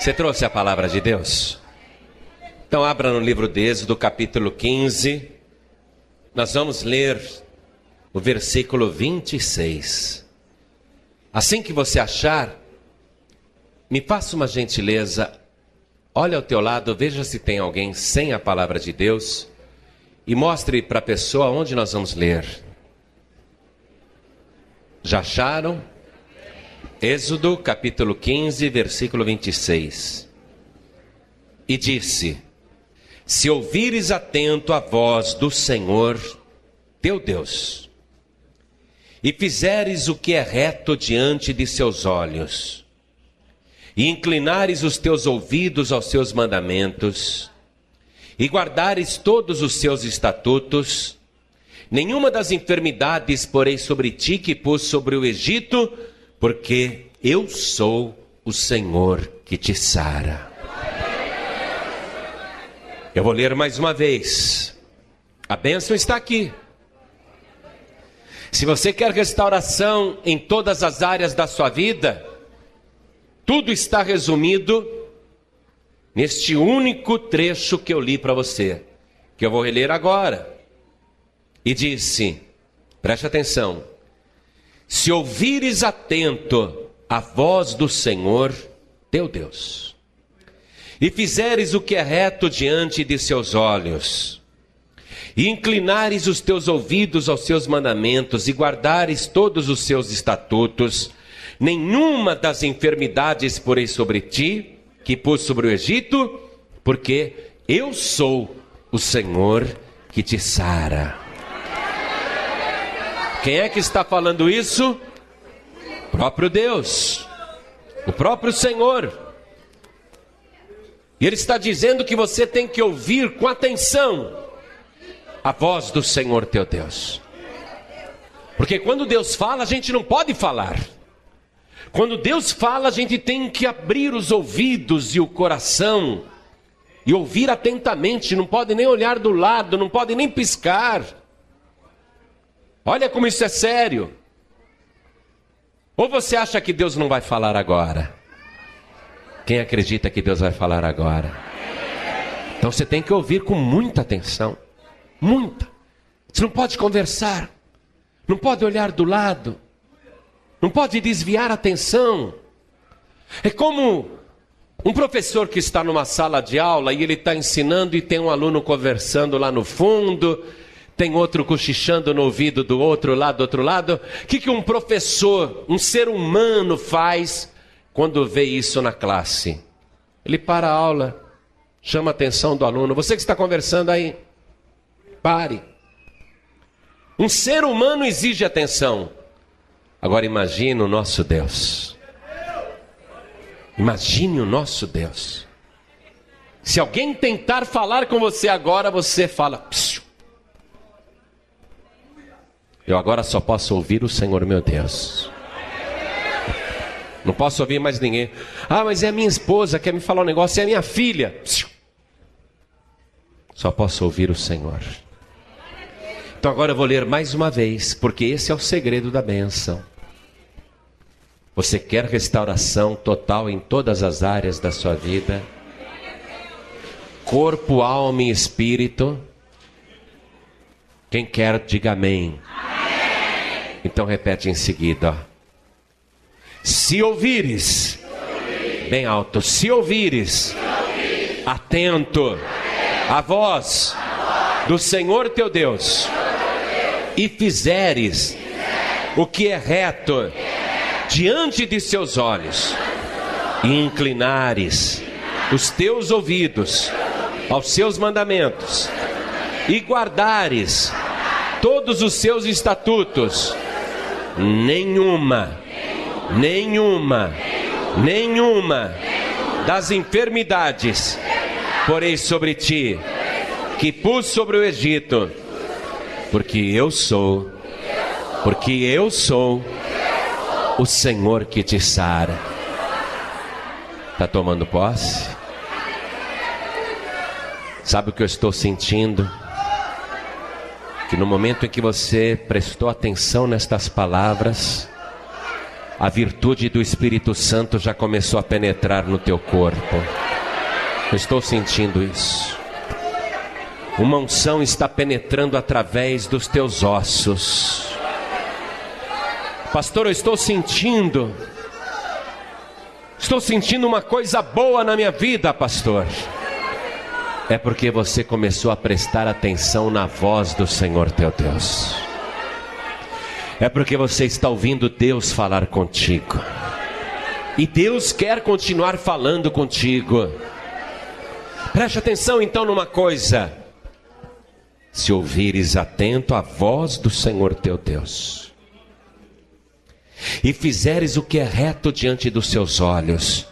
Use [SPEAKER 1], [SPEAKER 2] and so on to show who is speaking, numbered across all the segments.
[SPEAKER 1] Você trouxe a palavra de Deus? Então abra no livro de Êxodo, capítulo 15. Nós vamos ler o versículo 26. Assim que você achar, me faça uma gentileza, olha ao teu lado, veja se tem alguém sem a palavra de Deus e mostre para a pessoa onde nós vamos ler. Já acharam? Êxodo capítulo 15, versículo 26. E disse: Se ouvires atento a voz do Senhor, teu Deus, e fizeres o que é reto diante de seus olhos, e inclinares os teus ouvidos aos seus mandamentos, e guardares todos os seus estatutos, nenhuma das enfermidades porei sobre ti que pus sobre o Egito, porque eu sou o Senhor que te sara. Eu vou ler mais uma vez. A bênção está aqui. Se você quer restauração em todas as áreas da sua vida, tudo está resumido neste único trecho que eu li para você, que eu vou reler agora. E disse: preste atenção, se ouvires atento a voz do Senhor, teu Deus, e fizeres o que é reto diante de seus olhos, e inclinares os teus ouvidos aos seus mandamentos e guardares todos os seus estatutos, nenhuma das enfermidades porei sobre ti, que pus sobre o Egito, porque eu sou o Senhor que te sara. Quem é que está falando isso? O próprio Deus, o próprio Senhor. E Ele está dizendo que você tem que ouvir com atenção a voz do Senhor teu Deus. Porque quando Deus fala, a gente não pode falar. Quando Deus fala, a gente tem que abrir os ouvidos e o coração e ouvir atentamente, não pode nem olhar do lado, não pode nem piscar. Olha como isso é sério. Ou você acha que Deus não vai falar agora? Quem acredita que Deus vai falar agora? Então você tem que ouvir com muita atenção. Muita. Você não pode conversar. Não pode olhar do lado. Não pode desviar a atenção. É como um professor que está numa sala de aula e ele está ensinando e tem um aluno conversando lá no fundo tem outro cochichando no ouvido do outro lado, do outro lado. O que, que um professor, um ser humano faz quando vê isso na classe? Ele para a aula, chama a atenção do aluno. Você que está conversando aí, pare. Um ser humano exige atenção. Agora imagine o nosso Deus. Imagine o nosso Deus. Se alguém tentar falar com você agora, você fala. Psiu. Eu agora só posso ouvir o Senhor meu Deus. Não posso ouvir mais ninguém. Ah, mas é a minha esposa, quer me falar um negócio, é a minha filha. Só posso ouvir o Senhor. Então agora eu vou ler mais uma vez, porque esse é o segredo da benção. Você quer restauração total em todas as áreas da sua vida? Corpo, alma e espírito? Quem quer, diga amém. Então repete em seguida. Se ouvires, bem alto, se ouvires, atento, a voz, do Senhor teu Deus, e fizeres o que é reto diante de seus olhos, e inclinares os teus ouvidos aos seus mandamentos, e guardares todos os seus estatutos, nenhuma, nenhuma, nenhuma das enfermidades porei sobre ti, que pus sobre o Egito, porque eu sou, porque eu sou o Senhor que te sara. Está tomando posse? Sabe o que eu estou sentindo? Que no momento em que você prestou atenção nestas palavras, a virtude do Espírito Santo já começou a penetrar no teu corpo. Eu estou sentindo isso. Uma unção está penetrando através dos teus ossos. Pastor, eu estou sentindo. Estou sentindo uma coisa boa na minha vida, pastor. É porque você começou a prestar atenção na voz do Senhor teu Deus. É porque você está ouvindo Deus falar contigo. E Deus quer continuar falando contigo. Preste atenção então numa coisa. Se ouvires atento à voz do Senhor teu Deus, e fizeres o que é reto diante dos seus olhos,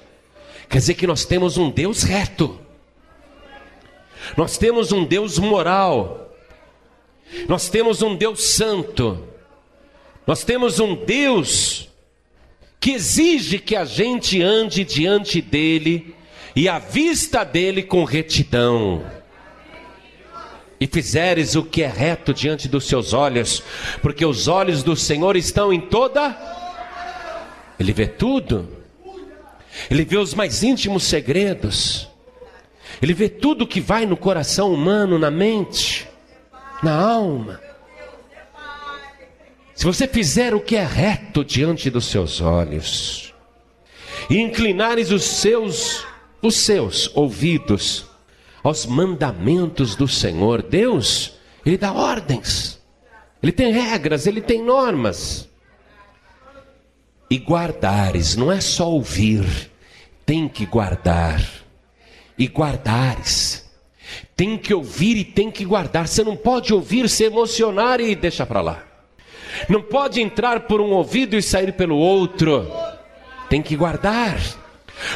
[SPEAKER 1] quer dizer que nós temos um Deus reto, nós temos um Deus moral, nós temos um Deus santo, nós temos um Deus que exige que a gente ande diante dele e à vista dele com retidão. E fizeres o que é reto diante dos seus olhos, porque os olhos do Senhor estão em toda. Ele vê tudo. Ele vê os mais íntimos segredos. Ele vê tudo que vai no coração humano, na mente, na alma. Se você fizer o que é reto diante dos seus olhos, e inclinares os seus os seus ouvidos aos mandamentos do Senhor, Deus, ele dá ordens. Ele tem regras, ele tem normas. E guardares, não é só ouvir, tem que guardar e guardares. Tem que ouvir e tem que guardar. Você não pode ouvir, se emocionar e deixar para lá. Não pode entrar por um ouvido e sair pelo outro. Tem que guardar.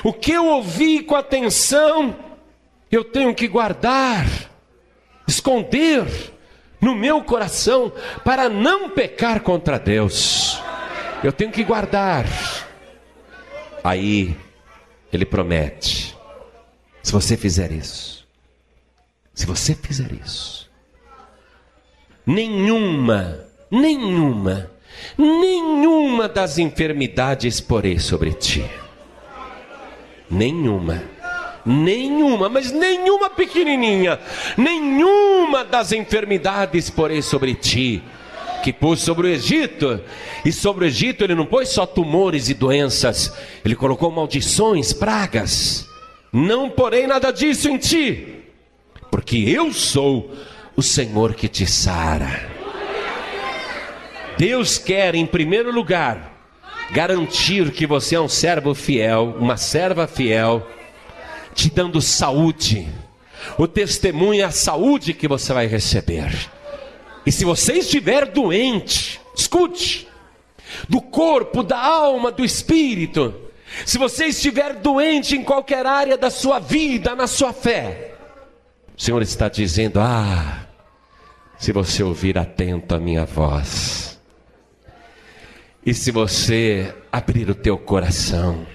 [SPEAKER 1] O que eu ouvi com atenção, eu tenho que guardar, esconder no meu coração para não pecar contra Deus. Eu tenho que guardar. Aí ele promete se você fizer isso, se você fizer isso, nenhuma, nenhuma, nenhuma das enfermidades porei sobre ti. Nenhuma. Nenhuma, mas nenhuma pequenininha, nenhuma das enfermidades porei sobre ti que pôs sobre o Egito. E sobre o Egito ele não pôs só tumores e doenças, ele colocou maldições, pragas. Não porei nada disso em ti, porque eu sou o Senhor que te sara. Deus quer, em primeiro lugar, garantir que você é um servo fiel, uma serva fiel, te dando saúde. O testemunho é a saúde que você vai receber. E se você estiver doente, escute, do corpo, da alma, do espírito, se você estiver doente em qualquer área da sua vida, na sua fé, o Senhor está dizendo: Ah, se você ouvir atento a minha voz, e se você abrir o teu coração,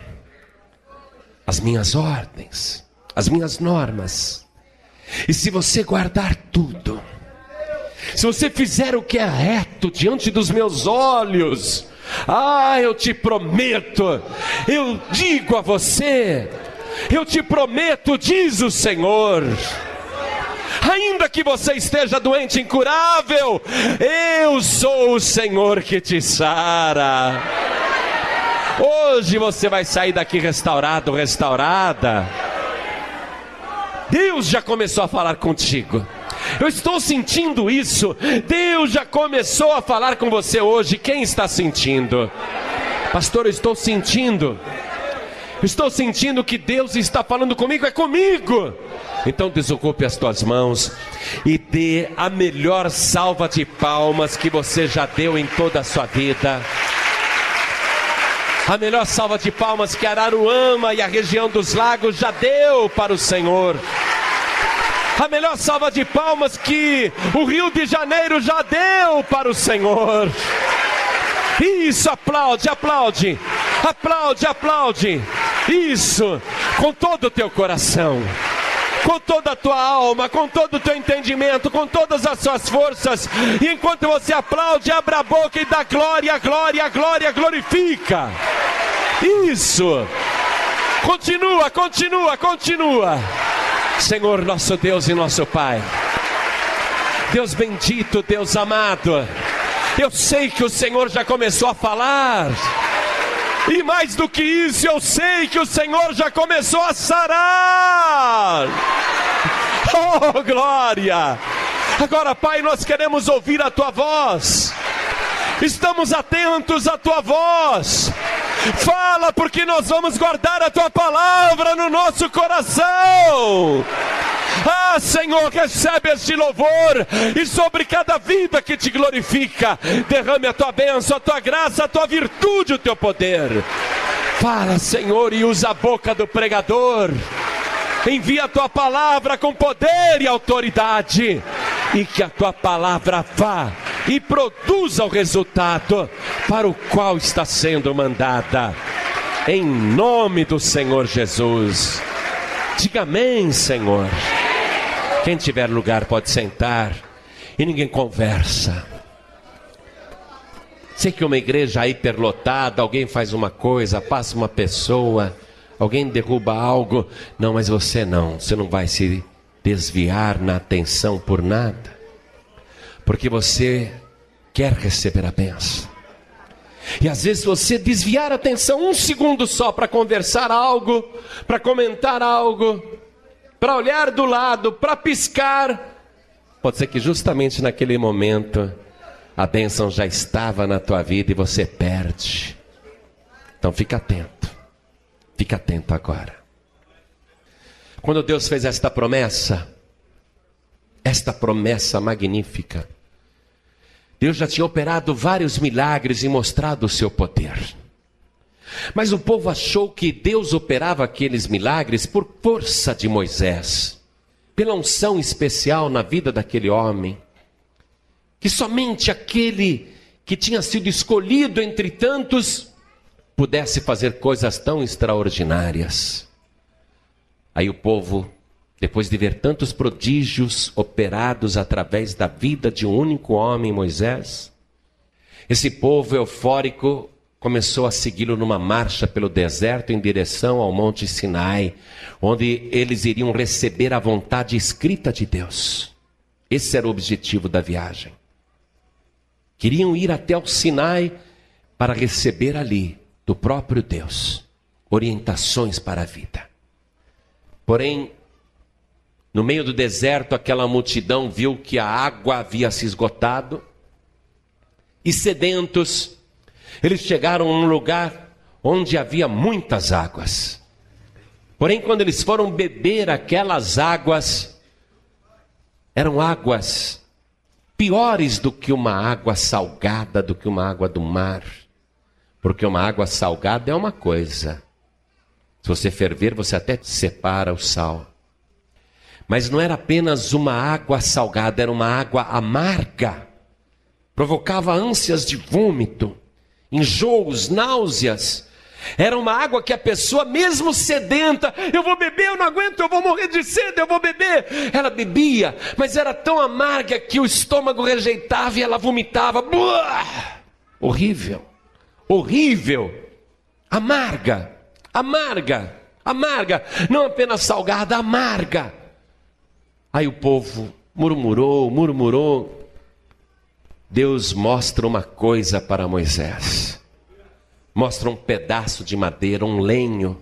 [SPEAKER 1] as minhas ordens, as minhas normas, e se você guardar tudo, se você fizer o que é reto diante dos meus olhos, ah, eu te prometo, eu digo a você, eu te prometo, diz o Senhor. Ainda que você esteja doente, incurável, eu sou o Senhor que te sara. Hoje você vai sair daqui restaurado, restaurada. Deus já começou a falar contigo. Eu estou sentindo isso. Deus já começou a falar com você hoje. Quem está sentindo? Pastor, eu estou sentindo. Estou sentindo que Deus está falando comigo, é comigo. Então desocupe as tuas mãos e dê a melhor salva de palmas que você já deu em toda a sua vida. A melhor salva de palmas que Araruama e a região dos lagos já deu para o Senhor a melhor salva de palmas que o Rio de Janeiro já deu para o Senhor. Isso, aplaude, aplaude, aplaude, aplaude. Isso, com todo o teu coração com toda a tua alma, com todo o teu entendimento, com todas as suas forças. E enquanto você aplaude, abra a boca e dá glória, glória, glória, glorifica. Isso. Continua, continua, continua. Senhor nosso Deus e nosso Pai. Deus bendito, Deus amado. Eu sei que o Senhor já começou a falar. E mais do que isso, eu sei que o Senhor já começou a sarar. Oh, glória! Agora, Pai, nós queremos ouvir a tua voz. Estamos atentos à tua voz. Fala, porque nós vamos guardar a tua palavra no nosso coração. Ah, Senhor, recebe este louvor e sobre cada vida que te glorifica, derrame a tua bênção, a tua graça, a tua virtude, o teu poder. Fala, Senhor, e usa a boca do pregador. Envia a tua palavra com poder e autoridade, e que a tua palavra vá e produza o resultado para o qual está sendo mandada. Em nome do Senhor Jesus. Diga amém, Senhor. Quem tiver lugar pode sentar e ninguém conversa. Sei que uma igreja hiperlotada, alguém faz uma coisa, passa uma pessoa, alguém derruba algo. Não, mas você não, você não vai se desviar na atenção por nada, porque você quer receber a benção. E às vezes você desviar a atenção um segundo só para conversar algo, para comentar algo, para olhar do lado, para piscar, pode ser que justamente naquele momento a bênção já estava na tua vida e você perde. Então fica atento, fica atento agora. Quando Deus fez esta promessa, esta promessa magnífica, Deus já tinha operado vários milagres e mostrado o seu poder. Mas o povo achou que Deus operava aqueles milagres por força de Moisés, pela unção especial na vida daquele homem, que somente aquele que tinha sido escolhido entre tantos pudesse fazer coisas tão extraordinárias. Aí o povo depois de ver tantos prodígios operados através da vida de um único homem, Moisés, esse povo eufórico começou a segui-lo numa marcha pelo deserto em direção ao Monte Sinai, onde eles iriam receber a vontade escrita de Deus. Esse era o objetivo da viagem. Queriam ir até o Sinai para receber ali, do próprio Deus, orientações para a vida. Porém, no meio do deserto, aquela multidão viu que a água havia se esgotado e sedentos, eles chegaram a um lugar onde havia muitas águas. Porém, quando eles foram beber aquelas águas, eram águas piores do que uma água salgada, do que uma água do mar. Porque uma água salgada é uma coisa. Se você ferver, você até separa o sal. Mas não era apenas uma água salgada, era uma água amarga. Provocava ânsias de vômito, enjoos, náuseas. Era uma água que a pessoa, mesmo sedenta, eu vou beber, eu não aguento, eu vou morrer de sede, eu vou beber. Ela bebia, mas era tão amarga que o estômago rejeitava e ela vomitava. Buah! Horrível, horrível, amarga, amarga, amarga, não apenas salgada, amarga. Aí o povo murmurou, murmurou. Deus mostra uma coisa para Moisés. Mostra um pedaço de madeira, um lenho.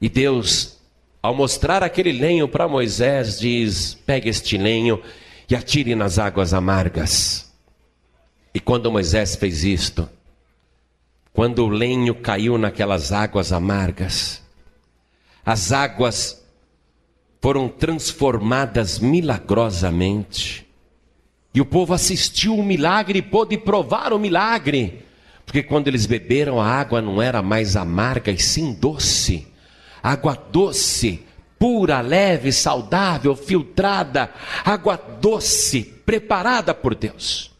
[SPEAKER 1] E Deus, ao mostrar aquele lenho para Moisés, diz: Pegue este lenho e atire nas águas amargas. E quando Moisés fez isto, quando o lenho caiu naquelas águas amargas, as águas foram transformadas milagrosamente. E o povo assistiu o milagre e pôde provar o milagre. Porque quando eles beberam, a água não era mais amarga e sim doce. Água doce, pura, leve, saudável, filtrada. Água doce, preparada por Deus.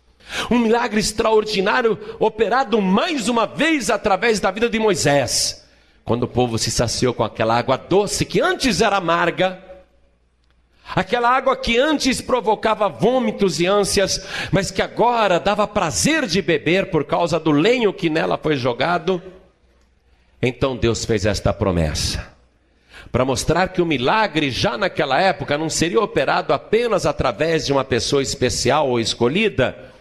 [SPEAKER 1] Um milagre extraordinário operado mais uma vez através da vida de Moisés. Quando o povo se saciou com aquela água doce que antes era amarga, Aquela água que antes provocava vômitos e ânsias, mas que agora dava prazer de beber por causa do lenho que nela foi jogado. Então Deus fez esta promessa para mostrar que o milagre já naquela época não seria operado apenas através de uma pessoa especial ou escolhida,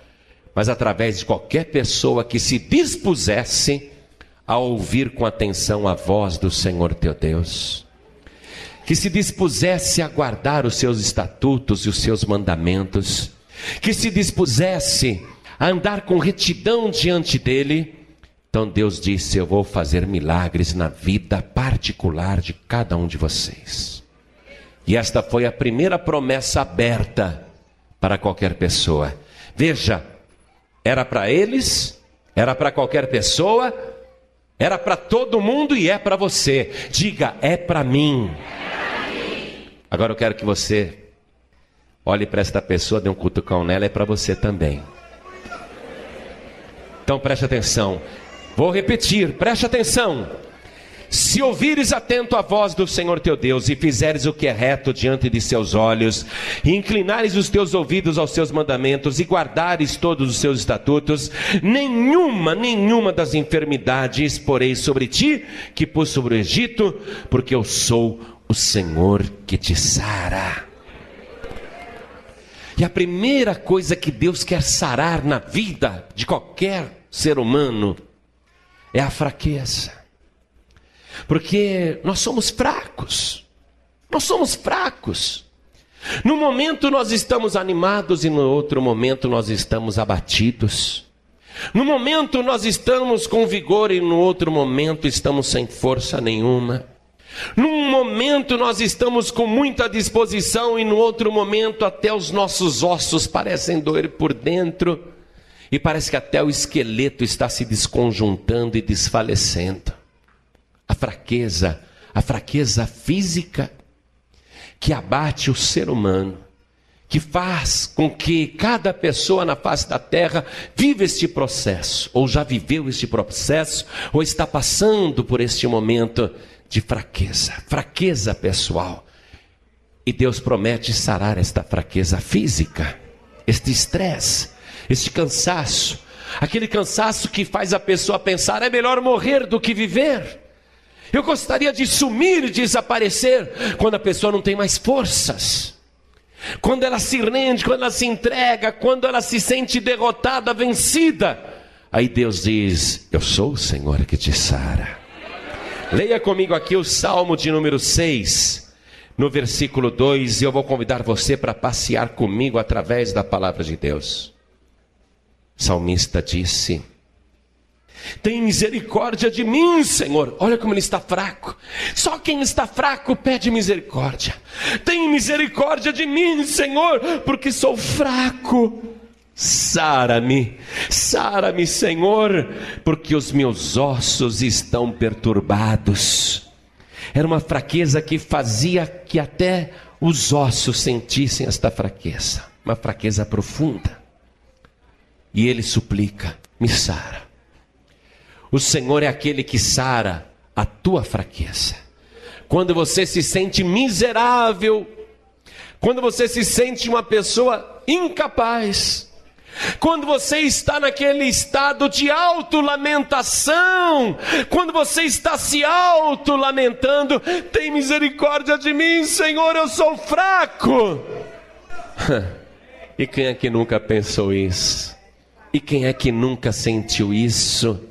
[SPEAKER 1] mas através de qualquer pessoa que se dispusesse a ouvir com atenção a voz do Senhor teu Deus, que se dispusesse a guardar os seus estatutos e os seus mandamentos, que se dispusesse a andar com retidão diante dele então Deus disse: Eu vou fazer milagres na vida particular de cada um de vocês. E esta foi a primeira promessa aberta para qualquer pessoa. Veja, era para eles, era para qualquer pessoa, era para todo mundo e é para você. Diga, é para mim. Agora eu quero que você olhe para esta pessoa, dê um cutucão nela, é para você também. Então preste atenção. Vou repetir, preste atenção. Se ouvires atento a voz do Senhor teu Deus e fizeres o que é reto diante de seus olhos, e inclinares os teus ouvidos aos seus mandamentos e guardares todos os seus estatutos, nenhuma, nenhuma das enfermidades porei sobre ti que pus sobre o Egito, porque eu sou o Senhor que te sara. E a primeira coisa que Deus quer sarar na vida de qualquer ser humano é a fraqueza. Porque nós somos fracos. Nós somos fracos. No momento nós estamos animados e no outro momento nós estamos abatidos. No momento nós estamos com vigor e no outro momento estamos sem força nenhuma. Num momento nós estamos com muita disposição e no outro momento até os nossos ossos parecem doer por dentro. E parece que até o esqueleto está se desconjuntando e desfalecendo. A fraqueza, a fraqueza física que abate o ser humano, que faz com que cada pessoa na face da terra viva este processo, ou já viveu este processo, ou está passando por este momento de fraqueza, fraqueza pessoal. E Deus promete sarar esta fraqueza física, este estresse, este cansaço, aquele cansaço que faz a pessoa pensar: é melhor morrer do que viver. Eu gostaria de sumir, desaparecer, quando a pessoa não tem mais forças. Quando ela se rende, quando ela se entrega, quando ela se sente derrotada, vencida. Aí Deus diz: Eu sou o Senhor que te sara. Leia comigo aqui o Salmo de número 6, no versículo 2, e eu vou convidar você para passear comigo através da palavra de Deus salmista disse: tem misericórdia de mim, Senhor. Olha como ele está fraco. Só quem está fraco pede misericórdia. Tem misericórdia de mim, Senhor, porque sou fraco. Sara-me, sara-me, Senhor, porque os meus ossos estão perturbados. Era uma fraqueza que fazia que até os ossos sentissem esta fraqueza, uma fraqueza profunda. E ele suplica: me sara. O Senhor é aquele que sara a tua fraqueza. Quando você se sente miserável, quando você se sente uma pessoa incapaz, quando você está naquele estado de auto-lamentação, quando você está se auto-lamentando, tem misericórdia de mim, Senhor, eu sou fraco. e quem é que nunca pensou isso? E quem é que nunca sentiu isso?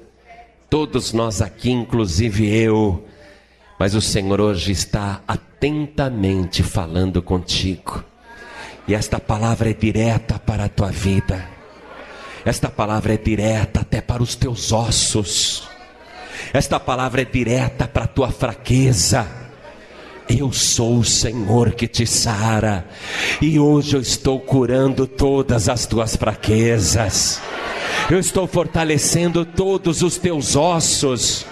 [SPEAKER 1] Todos nós aqui, inclusive eu. Mas o Senhor hoje está atentamente falando contigo. E esta palavra é direta para a tua vida. Esta palavra é direta até para os teus ossos. Esta palavra é direta para a tua fraqueza eu sou o Senhor que te sara, e hoje eu estou curando todas as tuas fraquezas, eu estou fortalecendo todos os teus ossos,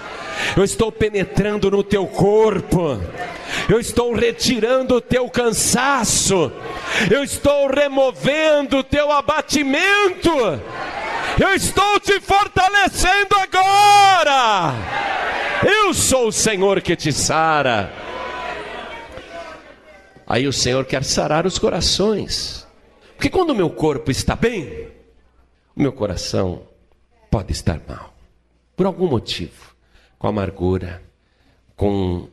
[SPEAKER 1] eu estou penetrando no teu corpo, eu estou retirando o teu cansaço, eu estou removendo o teu abatimento, eu estou te fortalecendo agora. Eu sou o Senhor que te sara. Aí o Senhor quer sarar os corações. Porque quando o meu corpo está bem, o meu coração pode estar mal. Por algum motivo. Com amargura, com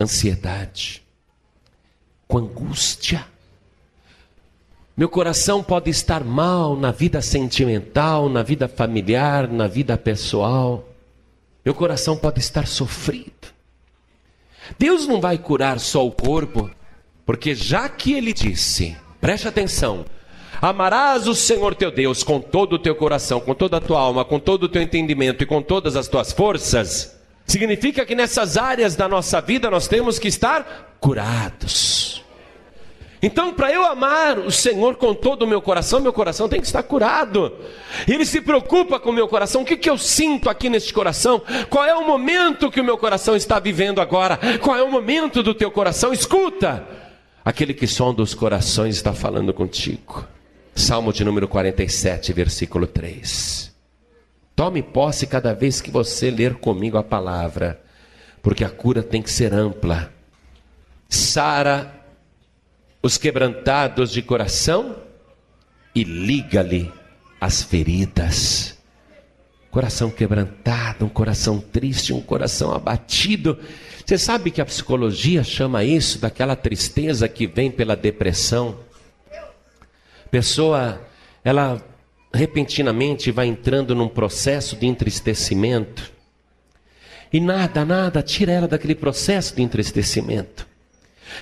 [SPEAKER 1] ansiedade, com angústia. Meu coração pode estar mal na vida sentimental, na vida familiar, na vida pessoal. Meu coração pode estar sofrido. Deus não vai curar só o corpo, porque já que ele disse, preste atenção, amarás o Senhor teu Deus com todo o teu coração, com toda a tua alma, com todo o teu entendimento e com todas as tuas forças, significa que nessas áreas da nossa vida nós temos que estar curados. Então, para eu amar o Senhor com todo o meu coração, meu coração tem que estar curado. Ele se preocupa com o meu coração. O que, que eu sinto aqui neste coração? Qual é o momento que o meu coração está vivendo agora? Qual é o momento do teu coração? Escuta! Aquele que sonda os corações está falando contigo. Salmo de número 47, versículo 3. Tome posse cada vez que você ler comigo a palavra, porque a cura tem que ser ampla. Sara os quebrantados de coração e liga-lhe as feridas. Coração quebrantado, um coração triste, um coração abatido. Você sabe que a psicologia chama isso daquela tristeza que vem pela depressão? Pessoa, ela repentinamente vai entrando num processo de entristecimento. E nada, nada tira ela daquele processo de entristecimento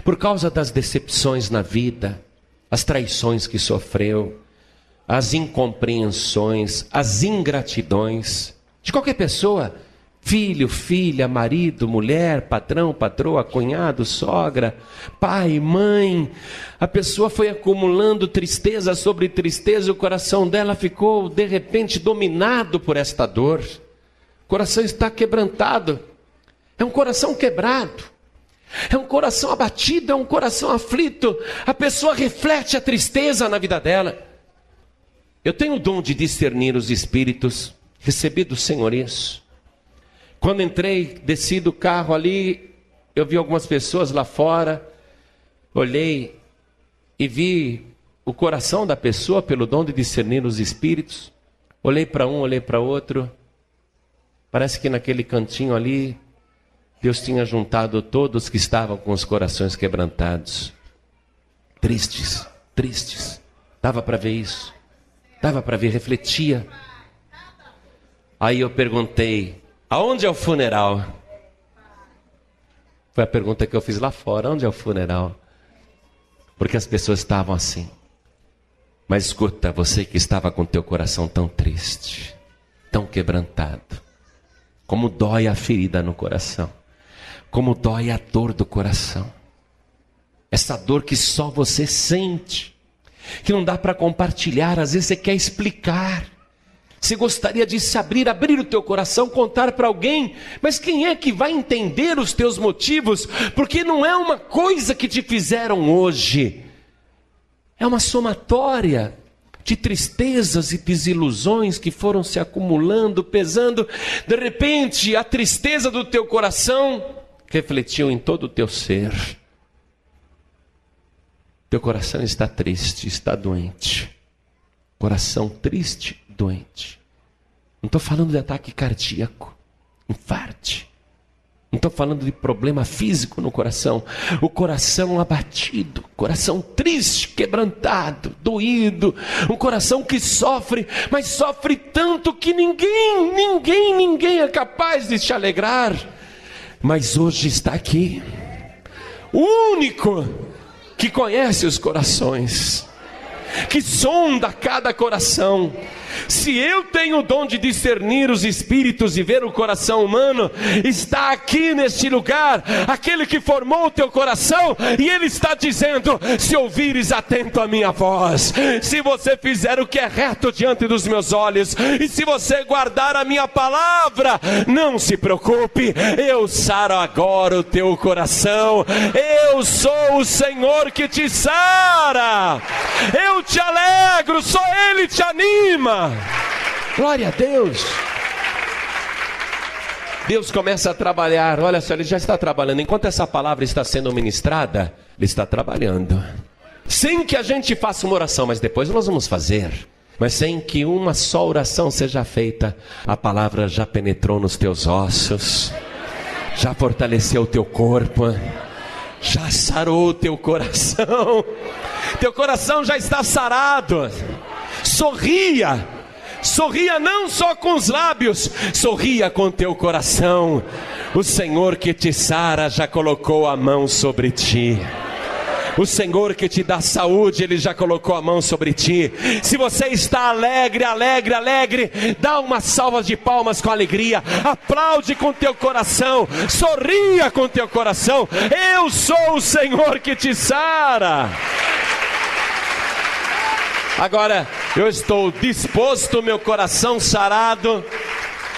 [SPEAKER 1] por causa das decepções na vida, as traições que sofreu, as incompreensões, as ingratidões de qualquer pessoa, filho, filha, marido, mulher, patrão, patroa, cunhado, sogra, pai, mãe. A pessoa foi acumulando tristeza sobre tristeza, o coração dela ficou de repente dominado por esta dor. O coração está quebrantado. É um coração quebrado. É um coração abatido, é um coração aflito. A pessoa reflete a tristeza na vida dela. Eu tenho o dom de discernir os espíritos, recebi do Senhor isso. Quando entrei, desci do carro ali, eu vi algumas pessoas lá fora, olhei e vi o coração da pessoa pelo dom de discernir os espíritos. Olhei para um, olhei para outro. Parece que naquele cantinho ali Deus tinha juntado todos que estavam com os corações quebrantados, tristes, tristes. Dava para ver isso, dava para ver, refletia. Aí eu perguntei: aonde é o funeral? Foi a pergunta que eu fiz lá fora: onde é o funeral? Porque as pessoas estavam assim. Mas escuta, você que estava com teu coração tão triste, tão quebrantado, como dói a ferida no coração como dói a dor do coração. Essa dor que só você sente, que não dá para compartilhar, às vezes você quer explicar. Você gostaria de se abrir, abrir o teu coração, contar para alguém, mas quem é que vai entender os teus motivos? Porque não é uma coisa que te fizeram hoje, é uma somatória de tristezas e desilusões que foram se acumulando, pesando. De repente, a tristeza do teu coração refletiu em todo o teu ser. Teu coração está triste, está doente. Coração triste, doente. Não estou falando de ataque cardíaco, infarte. Não estou falando de problema físico no coração. O coração abatido, coração triste, quebrantado, doído. Um coração que sofre, mas sofre tanto que ninguém, ninguém, ninguém é capaz de te alegrar mas hoje está aqui. O único que conhece os corações, que sonda cada coração, se eu tenho o dom de discernir os espíritos e ver o coração humano, está aqui neste lugar aquele que formou o teu coração e ele está dizendo: se ouvires atento a minha voz, se você fizer o que é reto diante dos meus olhos e se você guardar a minha palavra, não se preocupe, eu saro agora o teu coração. Eu sou o Senhor que te sara. Eu te alegro, só ele te anima. Glória a Deus. Deus começa a trabalhar. Olha só, Ele já está trabalhando. Enquanto essa palavra está sendo ministrada, Ele está trabalhando. Sem que a gente faça uma oração, mas depois nós vamos fazer. Mas sem que uma só oração seja feita, a palavra já penetrou nos teus ossos, já fortaleceu o teu corpo, já sarou o teu coração. Teu coração já está sarado. Sorria Sorria não só com os lábios, sorria com teu coração. O Senhor que te sara já colocou a mão sobre ti. O Senhor que te dá saúde, Ele já colocou a mão sobre ti. Se você está alegre, alegre, alegre, dá uma salva de palmas com alegria, aplaude com teu coração, sorria com teu coração. Eu sou o Senhor que te sara. Agora, eu estou disposto, meu coração sarado,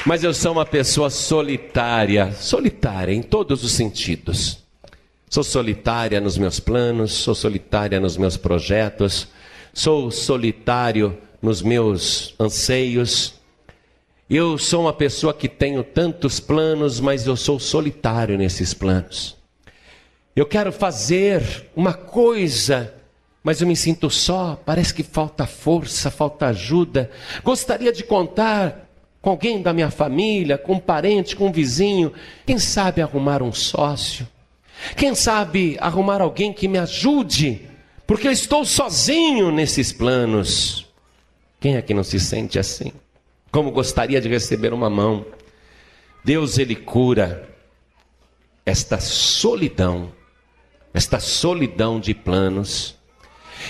[SPEAKER 1] mas eu sou uma pessoa solitária, solitária em todos os sentidos. Sou solitária nos meus planos, sou solitária nos meus projetos, sou solitário nos meus anseios. Eu sou uma pessoa que tenho tantos planos, mas eu sou solitário nesses planos. Eu quero fazer uma coisa mas eu me sinto só, parece que falta força, falta ajuda. Gostaria de contar com alguém da minha família, com um parente, com um vizinho, quem sabe arrumar um sócio, quem sabe arrumar alguém que me ajude, porque eu estou sozinho nesses planos. Quem é que não se sente assim? Como gostaria de receber uma mão. Deus, Ele cura esta solidão, esta solidão de planos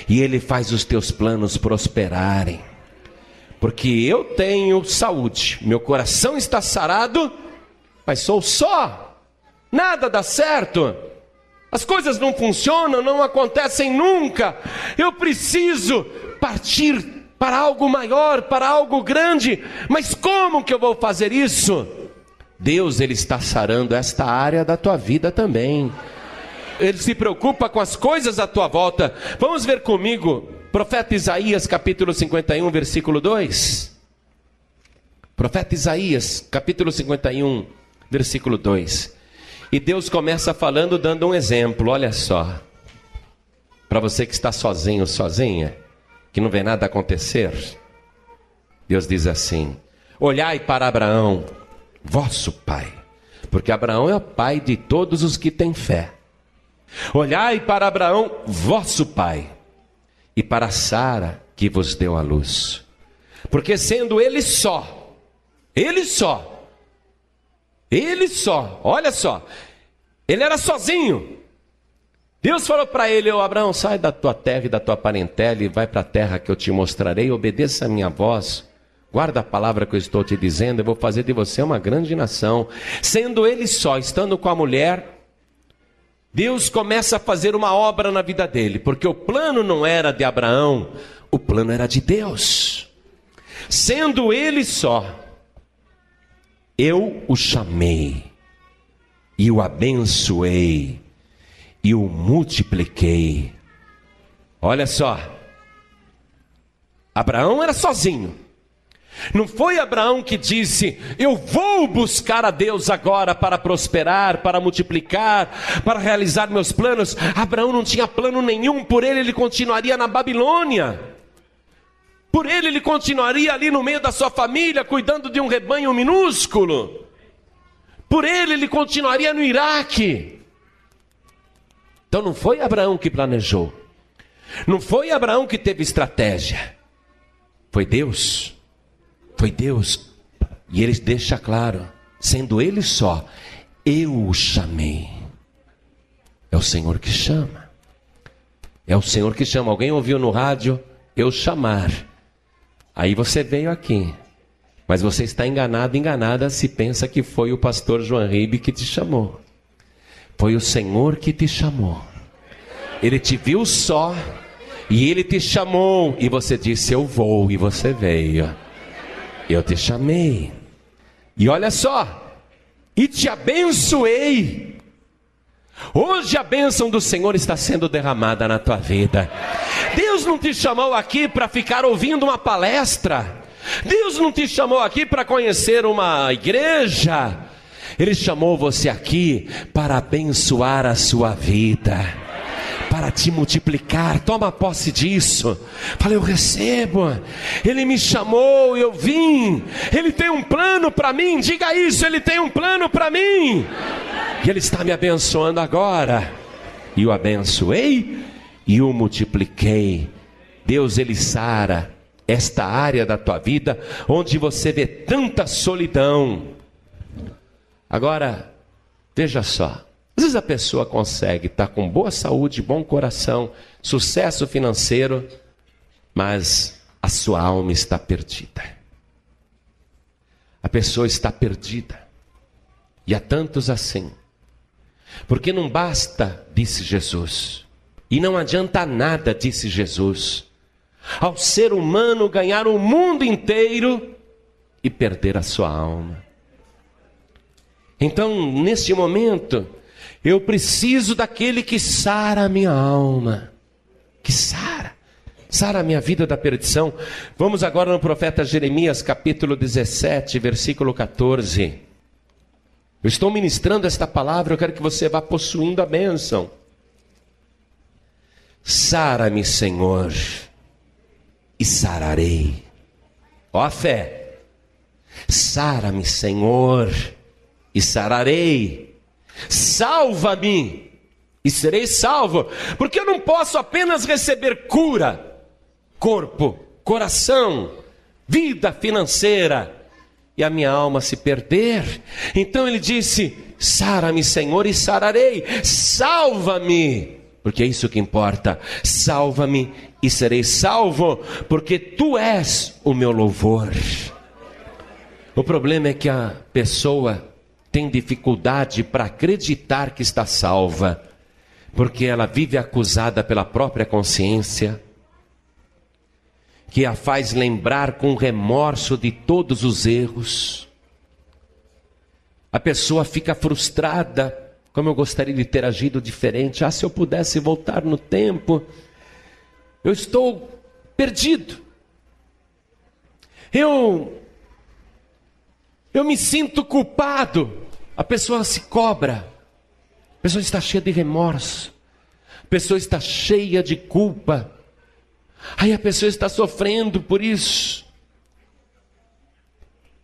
[SPEAKER 1] e Ele faz os teus planos prosperarem. Porque eu tenho saúde, meu coração está sarado, mas sou só, nada dá certo. As coisas não funcionam, não acontecem nunca. Eu preciso partir para algo maior, para algo grande. Mas como que eu vou fazer isso? Deus ele está sarando esta área da tua vida também. Ele se preocupa com as coisas à tua volta. Vamos ver comigo, profeta Isaías, capítulo 51, versículo 2. Profeta Isaías, capítulo 51, versículo 2. E Deus começa falando, dando um exemplo, olha só. Para você que está sozinho, sozinha, que não vê nada acontecer, Deus diz assim: Olhai para Abraão, vosso pai, porque Abraão é o pai de todos os que têm fé. Olhai para Abraão, vosso pai, e para Sara, que vos deu a luz. Porque sendo ele só, ele só, ele só, olha só, ele era sozinho. Deus falou para ele: Ô Abraão, sai da tua terra e da tua parentela e vai para a terra que eu te mostrarei, obedeça a minha voz. Guarda a palavra que eu estou te dizendo, eu vou fazer de você uma grande nação. Sendo ele só, estando com a mulher, Deus começa a fazer uma obra na vida dele, porque o plano não era de Abraão, o plano era de Deus. Sendo ele só, eu o chamei, e o abençoei, e o multipliquei. Olha só, Abraão era sozinho, não foi Abraão que disse: Eu vou buscar a Deus agora para prosperar, para multiplicar, para realizar meus planos. Abraão não tinha plano nenhum, por ele ele continuaria na Babilônia. Por ele ele continuaria ali no meio da sua família, cuidando de um rebanho minúsculo. Por ele ele continuaria no Iraque. Então não foi Abraão que planejou. Não foi Abraão que teve estratégia. Foi Deus. Foi Deus. E ele deixa claro, sendo ele só, eu o chamei. É o Senhor que chama. É o Senhor que chama. Alguém ouviu no rádio eu chamar. Aí você veio aqui. Mas você está enganado, enganada se pensa que foi o pastor João Ribe que te chamou. Foi o Senhor que te chamou. Ele te viu só e ele te chamou e você disse eu vou e você veio. Eu te chamei. E olha só, e te abençoei. Hoje a bênção do Senhor está sendo derramada na tua vida. Deus não te chamou aqui para ficar ouvindo uma palestra. Deus não te chamou aqui para conhecer uma igreja. Ele chamou você aqui para abençoar a sua vida, para te multiplicar. Toma posse disso. Falei, eu recebo. Ele me chamou, eu vim. Ele tem um plano para mim. Diga isso, ele tem um plano para mim. E ele está me abençoando agora. E o abençoei e o multipliquei. Deus ele sara esta área da tua vida onde você vê tanta solidão. Agora, veja só. Às vezes a pessoa consegue estar com boa saúde, bom coração, sucesso financeiro, mas a sua alma está perdida. A pessoa está perdida. E há tantos assim. Porque não basta, disse Jesus, e não adianta nada, disse Jesus, ao ser humano ganhar o mundo inteiro e perder a sua alma. Então, neste momento, eu preciso daquele que sara a minha alma, que sara, sara a minha vida da perdição. Vamos agora no profeta Jeremias, capítulo 17, versículo 14. Eu estou ministrando esta palavra, eu quero que você vá possuindo a bênção. Sara-me, Senhor e sararei. Ó a fé. Sara-me, Senhor, e sararei. Salva-me e serei salvo, porque eu não posso apenas receber cura, corpo, coração, vida financeira e a minha alma se perder. Então ele disse: Sara-me, Senhor, e sararei. Salva-me porque é isso que importa. Salva-me e serei salvo, porque tu és o meu louvor. O problema é que a pessoa tem dificuldade para acreditar que está salva, porque ela vive acusada pela própria consciência, que a faz lembrar com remorso de todos os erros. A pessoa fica frustrada como eu gostaria de ter agido diferente. Ah, se eu pudesse voltar no tempo. Eu estou perdido. Eu eu me sinto culpado. A pessoa se cobra. A pessoa está cheia de remorso. A pessoa está cheia de culpa. Aí a pessoa está sofrendo por isso.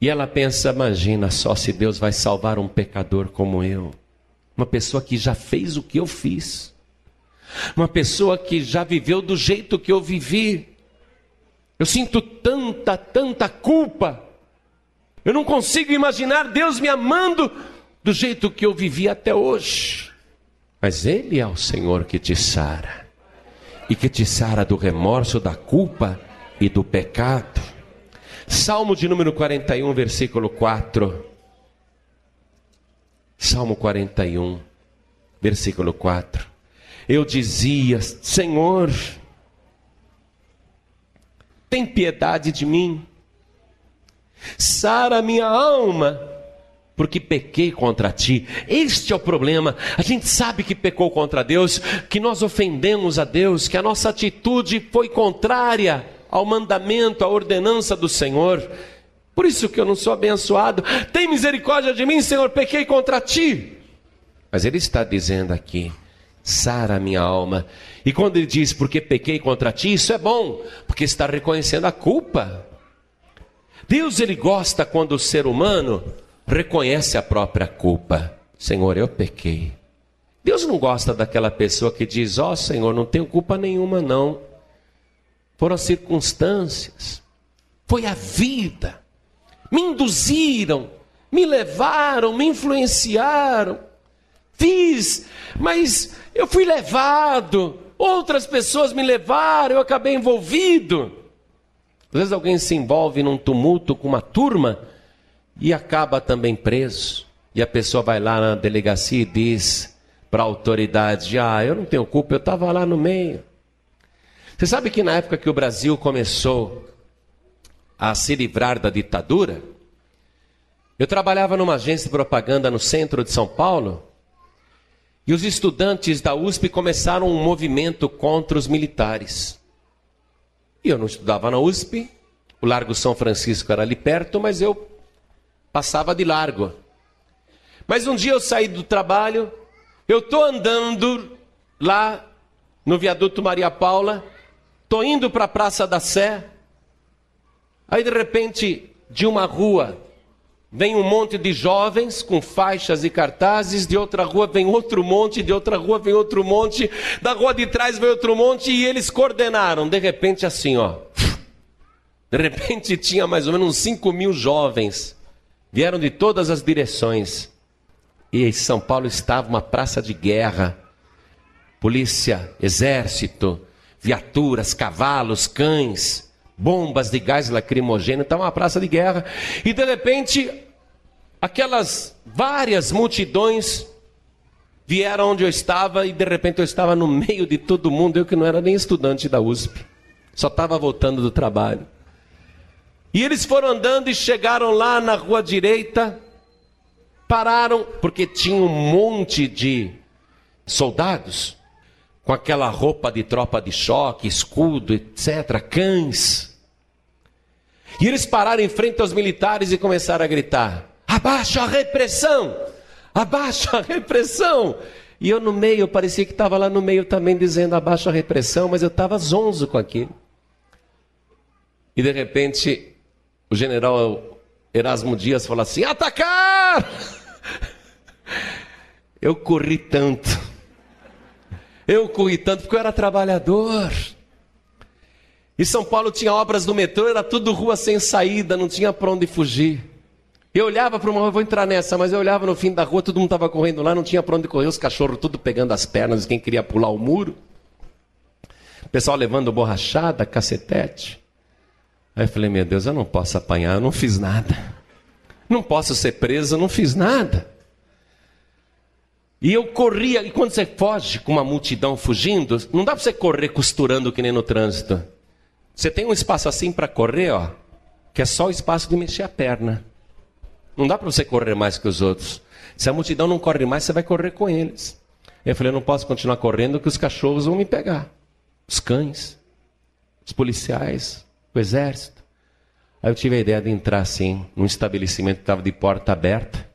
[SPEAKER 1] E ela pensa: imagina só se Deus vai salvar um pecador como eu. Uma pessoa que já fez o que eu fiz. Uma pessoa que já viveu do jeito que eu vivi. Eu sinto tanta, tanta culpa. Eu não consigo imaginar Deus me amando do jeito que eu vivi até hoje. Mas Ele é o Senhor que te sara. E que te sara do remorso, da culpa e do pecado. Salmo de número 41, versículo 4. Salmo 41, versículo 4. Eu dizia: Senhor, tem piedade de mim, sara minha alma, porque pequei contra ti. Este é o problema. A gente sabe que pecou contra Deus, que nós ofendemos a Deus, que a nossa atitude foi contrária ao mandamento, à ordenança do Senhor. Por isso que eu não sou abençoado. Tem misericórdia de mim, Senhor, pequei contra ti. Mas ele está dizendo aqui: sara minha alma. E quando ele diz porque pequei contra ti, isso é bom, porque está reconhecendo a culpa. Deus ele gosta quando o ser humano reconhece a própria culpa. Senhor, eu pequei. Deus não gosta daquela pessoa que diz: Ó oh, Senhor, não tenho culpa nenhuma, não. Foram as circunstâncias, foi a vida me induziram, me levaram, me influenciaram. Fiz, mas eu fui levado, outras pessoas me levaram, eu acabei envolvido. Às vezes alguém se envolve num tumulto com uma turma e acaba também preso. E a pessoa vai lá na delegacia e diz para a autoridade: Ah, eu não tenho culpa, eu estava lá no meio. Você sabe que na época que o Brasil começou a se livrar da ditadura, eu trabalhava numa agência de propaganda no centro de São Paulo e os estudantes da USP começaram um movimento contra os militares. E eu não estudava na USP, o Largo São Francisco era ali perto, mas eu passava de largo. Mas um dia eu saí do trabalho, eu estou andando lá no viaduto Maria Paula, estou indo para a Praça da Sé, aí de repente, de uma rua, vem um monte de jovens com faixas e cartazes, de outra rua vem outro monte, de outra rua vem outro monte, da rua de trás vem outro monte, e eles coordenaram, de repente assim, ó. De repente tinha mais ou menos uns 5 mil jovens, vieram de todas as direções, e em São Paulo estava uma praça de guerra, polícia, exército, viaturas, cavalos, cães, bombas de gás lacrimogêneo, estava uma praça de guerra. E de repente, aquelas várias multidões vieram onde eu estava e de repente eu estava no meio de todo mundo, eu que não era nem estudante da USP, só estava voltando do trabalho. E eles foram andando e chegaram lá na rua direita, pararam, porque tinha um monte de soldados com aquela roupa de tropa de choque, escudo, etc., cães. E eles pararam em frente aos militares e começaram a gritar: abaixa a repressão! Abaixa a repressão! E eu no meio, parecia que estava lá no meio também dizendo abaixa a repressão, mas eu estava zonzo com aquilo. E de repente, o general Erasmo Dias falou assim: atacar! Eu corri tanto eu corri tanto porque eu era trabalhador. E São Paulo tinha obras no metrô, era tudo rua sem saída, não tinha para onde fugir. Eu olhava para uma rua, vou entrar nessa, mas eu olhava no fim da rua, todo mundo estava correndo lá, não tinha para onde correr, os cachorros tudo pegando as pernas, quem queria pular o muro. O pessoal levando borrachada, cacetete. Aí eu falei, meu Deus, eu não posso apanhar, eu não fiz nada. Não posso ser preso, eu não fiz nada. E eu corria, e quando você foge com uma multidão fugindo, não dá para você correr costurando que nem no trânsito. Você tem um espaço assim para correr, ó, que é só o espaço de mexer a perna. Não dá para você correr mais que os outros. Se a multidão não corre mais, você vai correr com eles. Eu falei, eu não posso continuar correndo que os cachorros vão me pegar. Os cães, os policiais, o exército. Aí eu tive a ideia de entrar assim, num estabelecimento que estava de porta aberta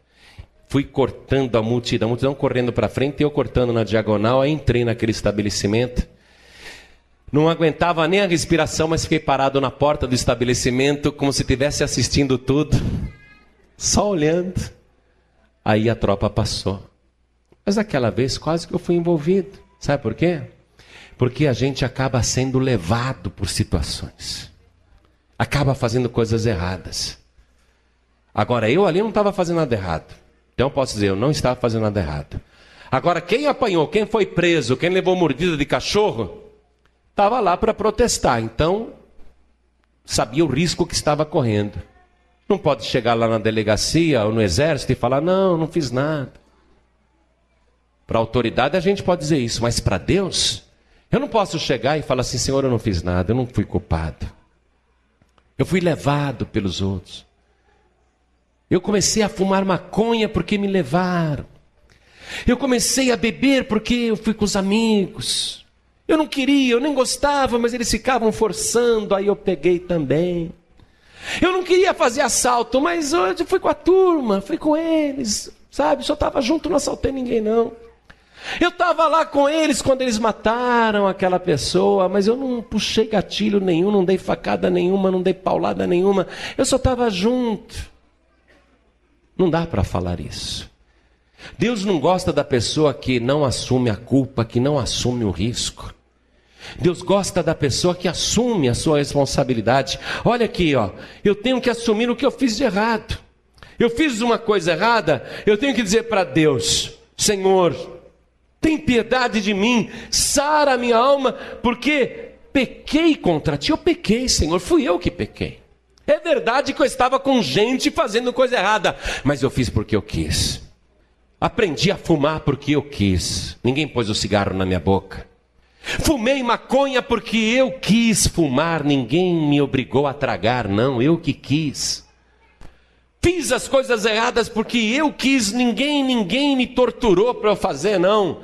[SPEAKER 1] fui cortando a multidão, a multidão correndo para frente, eu cortando na diagonal, aí entrei naquele estabelecimento. Não aguentava nem a respiração, mas fiquei parado na porta do estabelecimento, como se estivesse assistindo tudo, só olhando. Aí a tropa passou. Mas aquela vez quase que eu fui envolvido. Sabe por quê? Porque a gente acaba sendo levado por situações, acaba fazendo coisas erradas. Agora, eu ali não estava fazendo nada errado. Então eu posso dizer, eu não estava fazendo nada errado. Agora, quem apanhou, quem foi preso, quem levou mordida de cachorro, estava lá para protestar. Então, sabia o risco que estava correndo. Não pode chegar lá na delegacia ou no exército e falar: não, não fiz nada. Para a autoridade a gente pode dizer isso, mas para Deus, eu não posso chegar e falar assim: Senhor, eu não fiz nada, eu não fui culpado. Eu fui levado pelos outros. Eu comecei a fumar maconha porque me levaram. Eu comecei a beber porque eu fui com os amigos. Eu não queria, eu nem gostava, mas eles ficavam forçando, aí eu peguei também. Eu não queria fazer assalto, mas hoje fui com a turma, fui com eles, sabe? Só estava junto, não assaltei ninguém não. Eu estava lá com eles quando eles mataram aquela pessoa, mas eu não puxei gatilho nenhum, não dei facada nenhuma, não dei paulada nenhuma. Eu só estava junto. Não dá para falar isso. Deus não gosta da pessoa que não assume a culpa, que não assume o risco. Deus gosta da pessoa que assume a sua responsabilidade. Olha aqui, ó, eu tenho que assumir o que eu fiz de errado. Eu fiz uma coisa errada, eu tenho que dizer para Deus: Senhor, tem piedade de mim, sara minha alma, porque pequei contra ti. Eu pequei, Senhor, fui eu que pequei. É verdade que eu estava com gente fazendo coisa errada, mas eu fiz porque eu quis. Aprendi a fumar porque eu quis. Ninguém pôs o cigarro na minha boca. Fumei maconha porque eu quis fumar, ninguém me obrigou a tragar, não, eu que quis. Fiz as coisas erradas porque eu quis, ninguém, ninguém me torturou para eu fazer, não.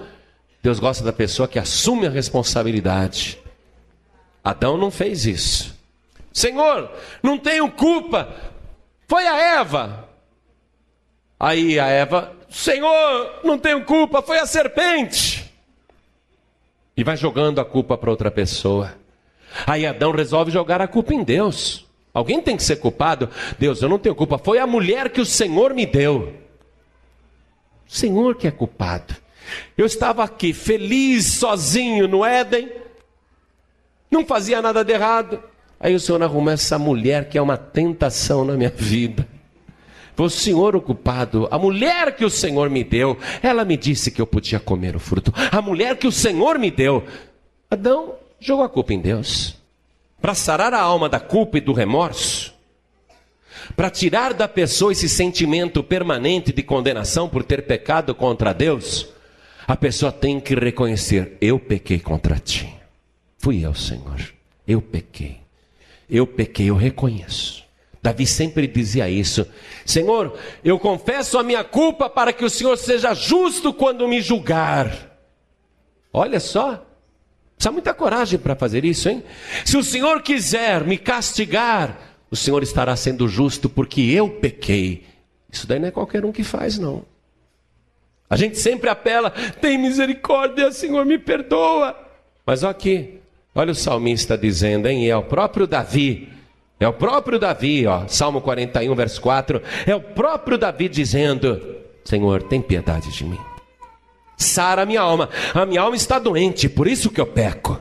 [SPEAKER 1] Deus gosta da pessoa que assume a responsabilidade. Adão não fez isso. Senhor, não tenho culpa. Foi a Eva. Aí a Eva Senhor, não tenho culpa, foi a serpente. E vai jogando a culpa para outra pessoa. Aí Adão resolve jogar a culpa em Deus. Alguém tem que ser culpado. Deus, eu não tenho culpa. Foi a mulher que o Senhor me deu. O Senhor que é culpado. Eu estava aqui feliz, sozinho no Éden. Não fazia nada de errado. Aí o Senhor arruma essa mulher que é uma tentação na minha vida. O Senhor o culpado. A mulher que o Senhor me deu, ela me disse que eu podia comer o fruto. A mulher que o Senhor me deu. Adão jogou a culpa em Deus. Para sarar a alma da culpa e do remorso, para tirar da pessoa esse sentimento permanente de condenação por ter pecado contra Deus, a pessoa tem que reconhecer: eu pequei contra ti. Fui eu, Senhor. Eu pequei. Eu pequei, eu reconheço. Davi sempre dizia isso: Senhor, eu confesso a minha culpa para que o Senhor seja justo quando me julgar. Olha só, Precisa muita coragem para fazer isso, hein? Se o Senhor quiser me castigar, o Senhor estará sendo justo porque eu pequei. Isso daí não é qualquer um que faz, não. A gente sempre apela, tem misericórdia, Senhor, me perdoa. Mas olha aqui, olha o salmista dizendo, hein? E é o próprio Davi, é o próprio Davi, ó, Salmo 41, verso 4, é o próprio Davi dizendo: Senhor, tem piedade de mim sara minha alma. A minha alma está doente, por isso que eu peco.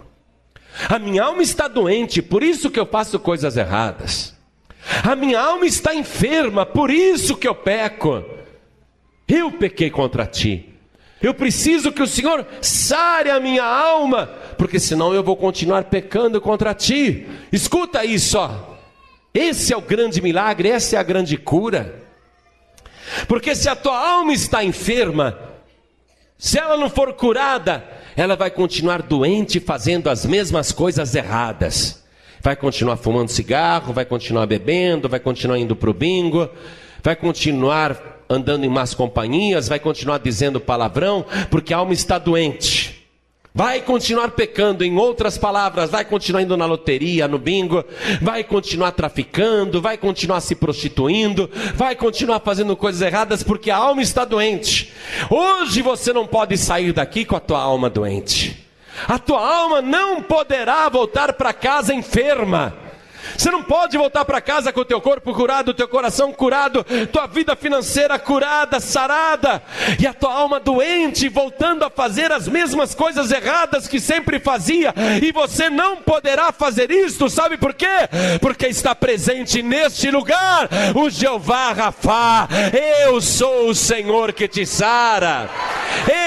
[SPEAKER 1] A minha alma está doente, por isso que eu faço coisas erradas. A minha alma está enferma, por isso que eu peco. Eu pequei contra ti. Eu preciso que o Senhor sare a minha alma, porque senão eu vou continuar pecando contra ti. Escuta isso, ó. Esse é o grande milagre, essa é a grande cura. Porque se a tua alma está enferma, se ela não for curada, ela vai continuar doente fazendo as mesmas coisas erradas. Vai continuar fumando cigarro, vai continuar bebendo, vai continuar indo para o bingo, vai continuar andando em más companhias, vai continuar dizendo palavrão, porque a alma está doente. Vai continuar pecando, em outras palavras, vai continuar indo na loteria, no bingo, vai continuar traficando, vai continuar se prostituindo, vai continuar fazendo coisas erradas porque a alma está doente. Hoje você não pode sair daqui com a tua alma doente. A tua alma não poderá voltar para casa enferma. Você não pode voltar para casa com o teu corpo curado, o teu coração curado, tua vida financeira curada, sarada, e a tua alma doente, voltando a fazer as mesmas coisas erradas que sempre fazia, e você não poderá fazer isto, sabe por quê? Porque está presente neste lugar o Jeová Rafá. Eu sou o Senhor que te sara.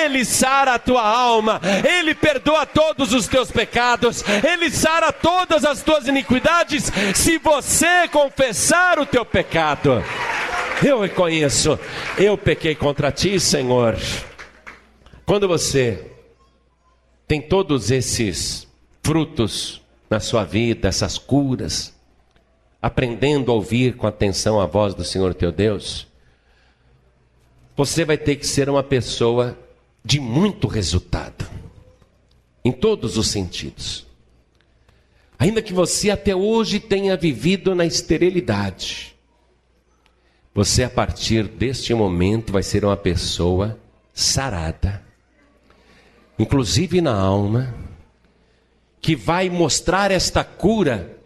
[SPEAKER 1] Ele sara a tua alma, ele perdoa todos os teus pecados, ele sara todas as tuas iniquidades se você confessar o teu pecado. Eu reconheço, eu pequei contra ti, Senhor. Quando você tem todos esses frutos na sua vida, essas curas, aprendendo a ouvir com atenção a voz do Senhor teu Deus, você vai ter que ser uma pessoa de muito resultado, em todos os sentidos. Ainda que você até hoje tenha vivido na esterilidade, você a partir deste momento vai ser uma pessoa sarada, inclusive na alma, que vai mostrar esta cura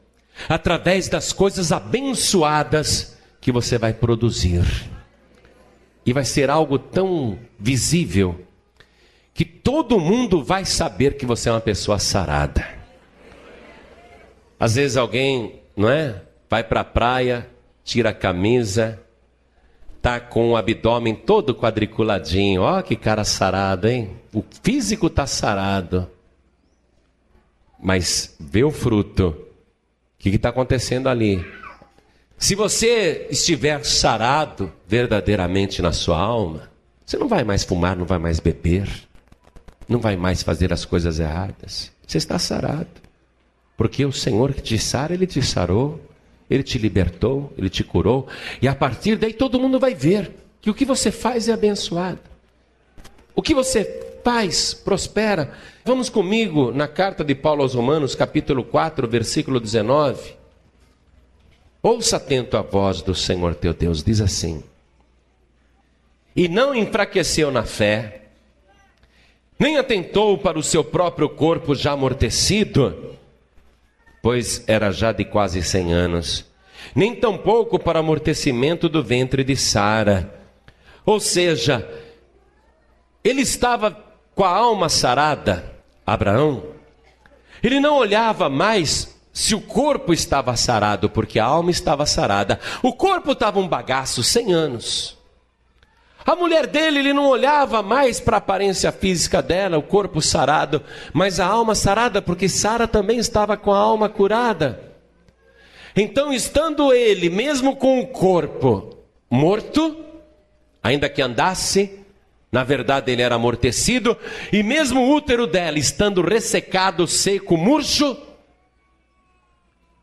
[SPEAKER 1] através das coisas abençoadas que você vai produzir. E vai ser algo tão visível que todo mundo vai saber que você é uma pessoa sarada. Às vezes alguém, não é? Vai para a praia, tira a camisa, tá com o abdômen todo quadriculadinho. Ó, que cara sarado, hein? O físico tá sarado. Mas vê o fruto. O que está acontecendo ali? Se você estiver sarado verdadeiramente na sua alma, você não vai mais fumar, não vai mais beber, não vai mais fazer as coisas erradas. Você está sarado. Porque o Senhor que te sara, Ele te sarou, Ele te libertou, Ele te curou. E a partir daí todo mundo vai ver que o que você faz é abençoado. O que você faz prospera. Vamos comigo na carta de Paulo aos Romanos, capítulo 4, versículo 19. Ouça atento a voz do Senhor teu Deus, diz assim: e não enfraqueceu na fé, nem atentou para o seu próprio corpo já amortecido, pois era já de quase cem anos, nem tampouco para amortecimento do ventre de Sara. Ou seja, ele estava com a alma sarada, Abraão. Ele não olhava mais se o corpo estava sarado, porque a alma estava sarada. O corpo estava um bagaço, cem anos. A mulher dele, ele não olhava mais para a aparência física dela, o corpo sarado, mas a alma sarada, porque Sara também estava com a alma curada. Então, estando ele, mesmo com o corpo morto, ainda que andasse, na verdade ele era amortecido, e mesmo o útero dela estando ressecado, seco, murcho,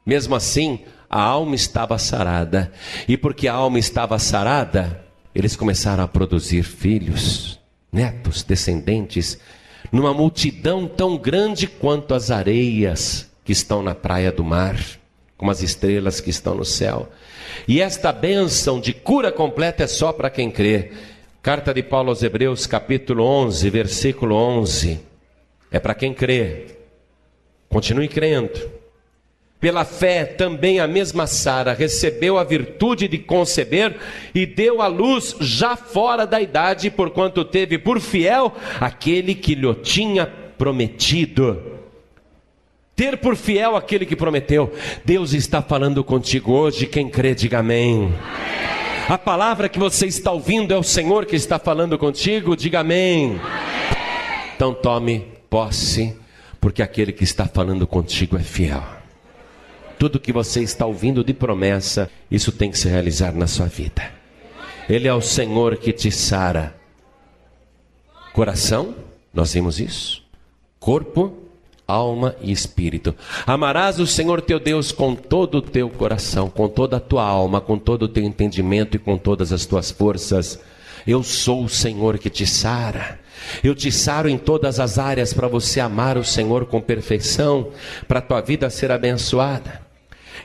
[SPEAKER 1] mesmo assim, a alma estava sarada, e porque a alma estava sarada, eles começaram a produzir filhos, netos, descendentes, numa multidão tão grande quanto as areias que estão na praia do mar, como as estrelas que estão no céu. E esta bênção de cura completa é só para quem crê. Carta de Paulo aos Hebreus, capítulo 11, versículo 11. É para quem crê. Continue crendo. Pela fé, também a mesma Sara recebeu a virtude de conceber e deu à luz já fora da idade, porquanto teve por fiel aquele que lhe tinha prometido. Ter por fiel aquele que prometeu. Deus está falando contigo hoje. Quem crê, diga amém. A palavra que você está ouvindo é o Senhor que está falando contigo, diga amém. Então tome posse, porque aquele que está falando contigo é fiel tudo que você está ouvindo de promessa, isso tem que se realizar na sua vida. Ele é o Senhor que te sara. Coração, nós vimos isso. Corpo, alma e espírito. Amarás o Senhor teu Deus com todo o teu coração, com toda a tua alma, com todo o teu entendimento e com todas as tuas forças. Eu sou o Senhor que te sara. Eu te saro em todas as áreas para você amar o Senhor com perfeição, para a tua vida ser abençoada.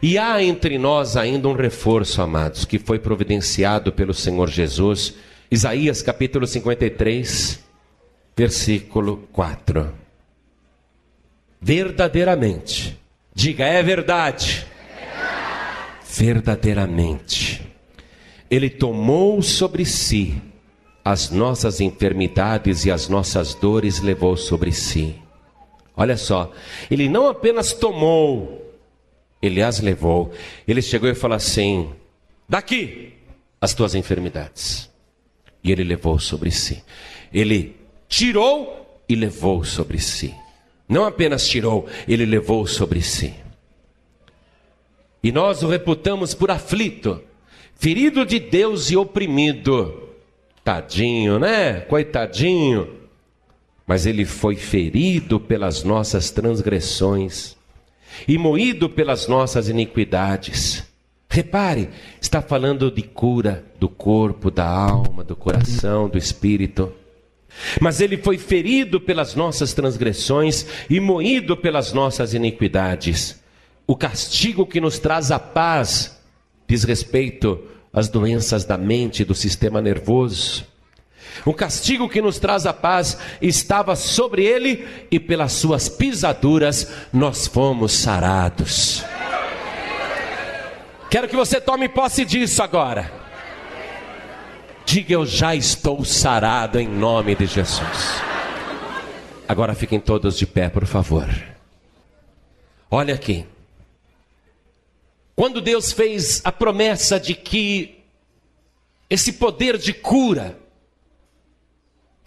[SPEAKER 1] E há entre nós ainda um reforço, amados, que foi providenciado pelo Senhor Jesus. Isaías capítulo 53, versículo 4. Verdadeiramente, diga é verdade. Verdadeiramente, Ele tomou sobre si as nossas enfermidades e as nossas dores levou sobre si. Olha só, Ele não apenas tomou, ele as levou. Ele chegou e falou assim: Daqui as tuas enfermidades. E ele levou sobre si. Ele tirou e levou sobre si. Não apenas tirou, ele levou sobre si. E nós o reputamos por aflito, ferido de Deus e oprimido. Tadinho, né? Coitadinho. Mas ele foi ferido pelas nossas transgressões e moído pelas nossas iniquidades. Repare, está falando de cura do corpo, da alma, do coração, do espírito. Mas ele foi ferido pelas nossas transgressões e moído pelas nossas iniquidades. O castigo que nos traz a paz diz respeito às doenças da mente e do sistema nervoso o castigo que nos traz a paz estava sobre ele e pelas suas pisaduras nós fomos sarados. Quero que você tome posse disso agora. Diga eu já estou sarado em nome de Jesus. Agora fiquem todos de pé, por favor. Olha aqui. Quando Deus fez a promessa de que esse poder de cura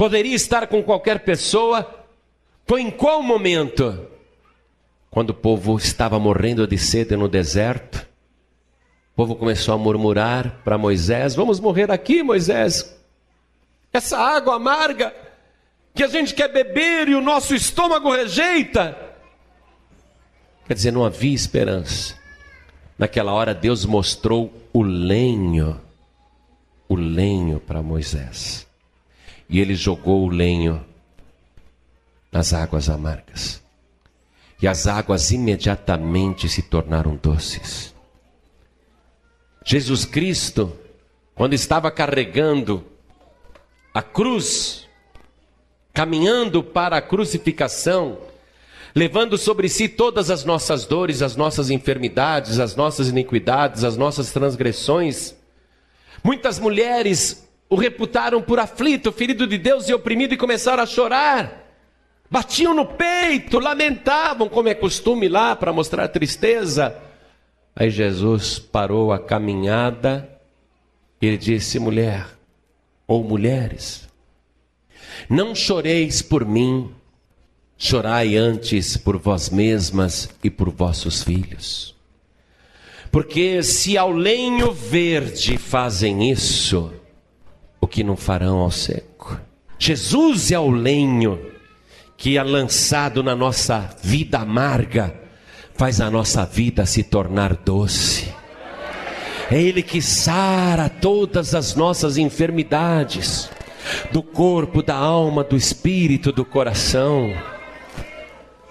[SPEAKER 1] Poderia estar com qualquer pessoa. Foi em qual momento? Quando o povo estava morrendo de sede no deserto. O povo começou a murmurar para Moisés: Vamos morrer aqui, Moisés. Essa água amarga que a gente quer beber e o nosso estômago rejeita. Quer dizer, não havia esperança. Naquela hora, Deus mostrou o lenho, o lenho para Moisés e ele jogou o lenho nas águas amargas. E as águas imediatamente se tornaram doces. Jesus Cristo, quando estava carregando a cruz, caminhando para a crucificação, levando sobre si todas as nossas dores, as nossas enfermidades, as nossas iniquidades, as nossas transgressões. Muitas mulheres o reputaram por aflito, ferido de Deus e oprimido e começaram a chorar. Batiam no peito, lamentavam, como é costume lá para mostrar tristeza. Aí Jesus parou a caminhada e disse: mulher, ou mulheres, não choreis por mim, chorai antes por vós mesmas e por vossos filhos. Porque se ao lenho verde fazem isso, que não farão ao seco? Jesus é o lenho que é lançado na nossa vida amarga, faz a nossa vida se tornar doce. É Ele que sara todas as nossas enfermidades, do corpo, da alma, do espírito, do coração.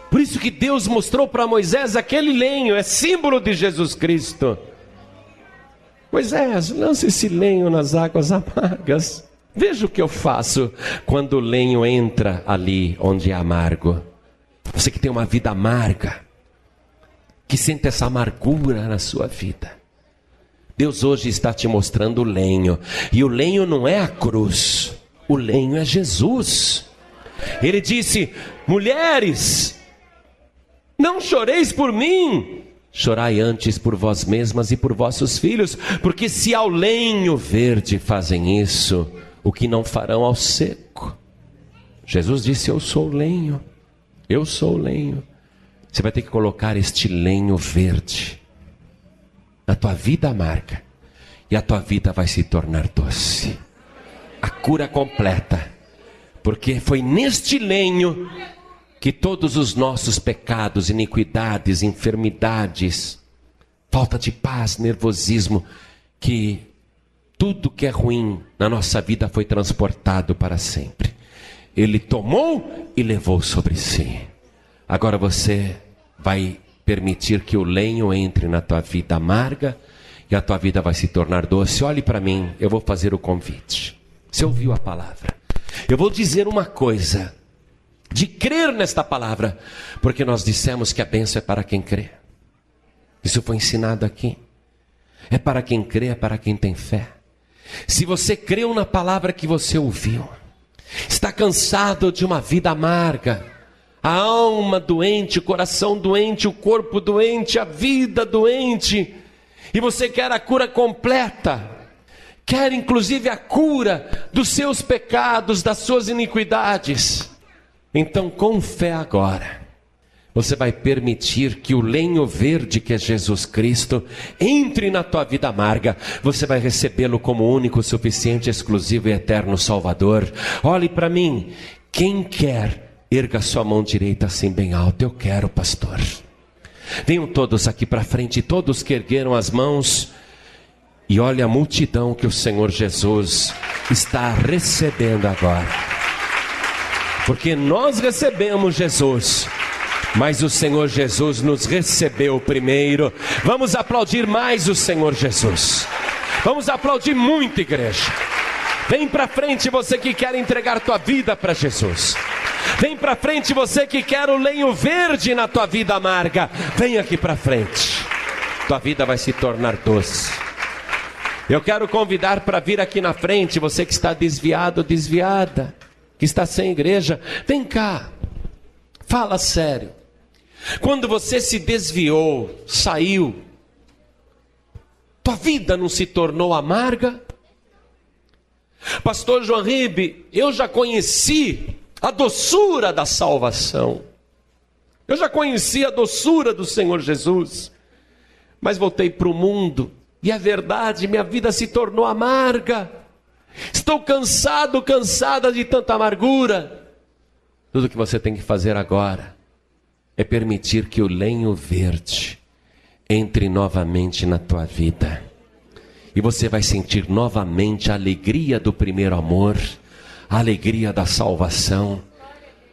[SPEAKER 1] Por isso que Deus mostrou para Moisés aquele lenho, é símbolo de Jesus Cristo. Moisés, lance esse lenho nas águas amargas. Veja o que eu faço quando o lenho entra ali onde é amargo. Você que tem uma vida amarga, que sente essa amargura na sua vida. Deus hoje está te mostrando o lenho, e o lenho não é a cruz, o lenho é Jesus. Ele disse: mulheres, não choreis por mim, chorai antes por vós mesmas e por vossos filhos, porque se ao lenho verde fazem isso, o que não farão ao seco. Jesus disse: Eu sou o lenho, eu sou o lenho. Você vai ter que colocar este lenho verde na tua vida amarga, e a tua vida vai se tornar doce. A cura completa, porque foi neste lenho que todos os nossos pecados, iniquidades, enfermidades, falta de paz, nervosismo, que tudo que é ruim na nossa vida foi transportado para sempre. Ele tomou e levou sobre si. Agora você vai permitir que o lenho entre na tua vida amarga e a tua vida vai se tornar doce. Olhe para mim, eu vou fazer o convite. Você ouviu a palavra? Eu vou dizer uma coisa de crer nesta palavra, porque nós dissemos que a bênção é para quem crê. Isso foi ensinado aqui. É para quem crê, é para quem tem fé. Se você creu na palavra que você ouviu, está cansado de uma vida amarga, a alma doente, o coração doente, o corpo doente, a vida doente, e você quer a cura completa, quer inclusive a cura dos seus pecados, das suas iniquidades, então, com fé agora, você vai permitir que o lenho verde que é Jesus Cristo entre na tua vida amarga. Você vai recebê-lo como único, suficiente, exclusivo e eterno Salvador. Olhe para mim. Quem quer, erga sua mão direita assim bem alto. Eu quero, pastor. Venham todos aqui para frente, todos que ergueram as mãos. E olhe a multidão que o Senhor Jesus está recebendo agora porque nós recebemos Jesus. Mas o Senhor Jesus nos recebeu primeiro. Vamos aplaudir mais o Senhor Jesus. Vamos aplaudir muito, igreja. Vem para frente você que quer entregar tua vida para Jesus. Vem para frente você que quer o lenho verde na tua vida amarga. Vem aqui para frente. Tua vida vai se tornar doce. Eu quero convidar para vir aqui na frente você que está desviado, desviada que está sem igreja, vem cá, fala sério. Quando você se desviou, saiu, tua vida não se tornou amarga? Pastor João Ribe, eu já conheci a doçura da salvação. Eu já conheci a doçura do Senhor Jesus. Mas voltei para o mundo e é verdade, minha vida se tornou amarga. Estou cansado, cansada de tanta amargura. Tudo que você tem que fazer agora é permitir que o lenho verde entre novamente na tua vida. E você vai sentir novamente a alegria do primeiro amor, a alegria da salvação.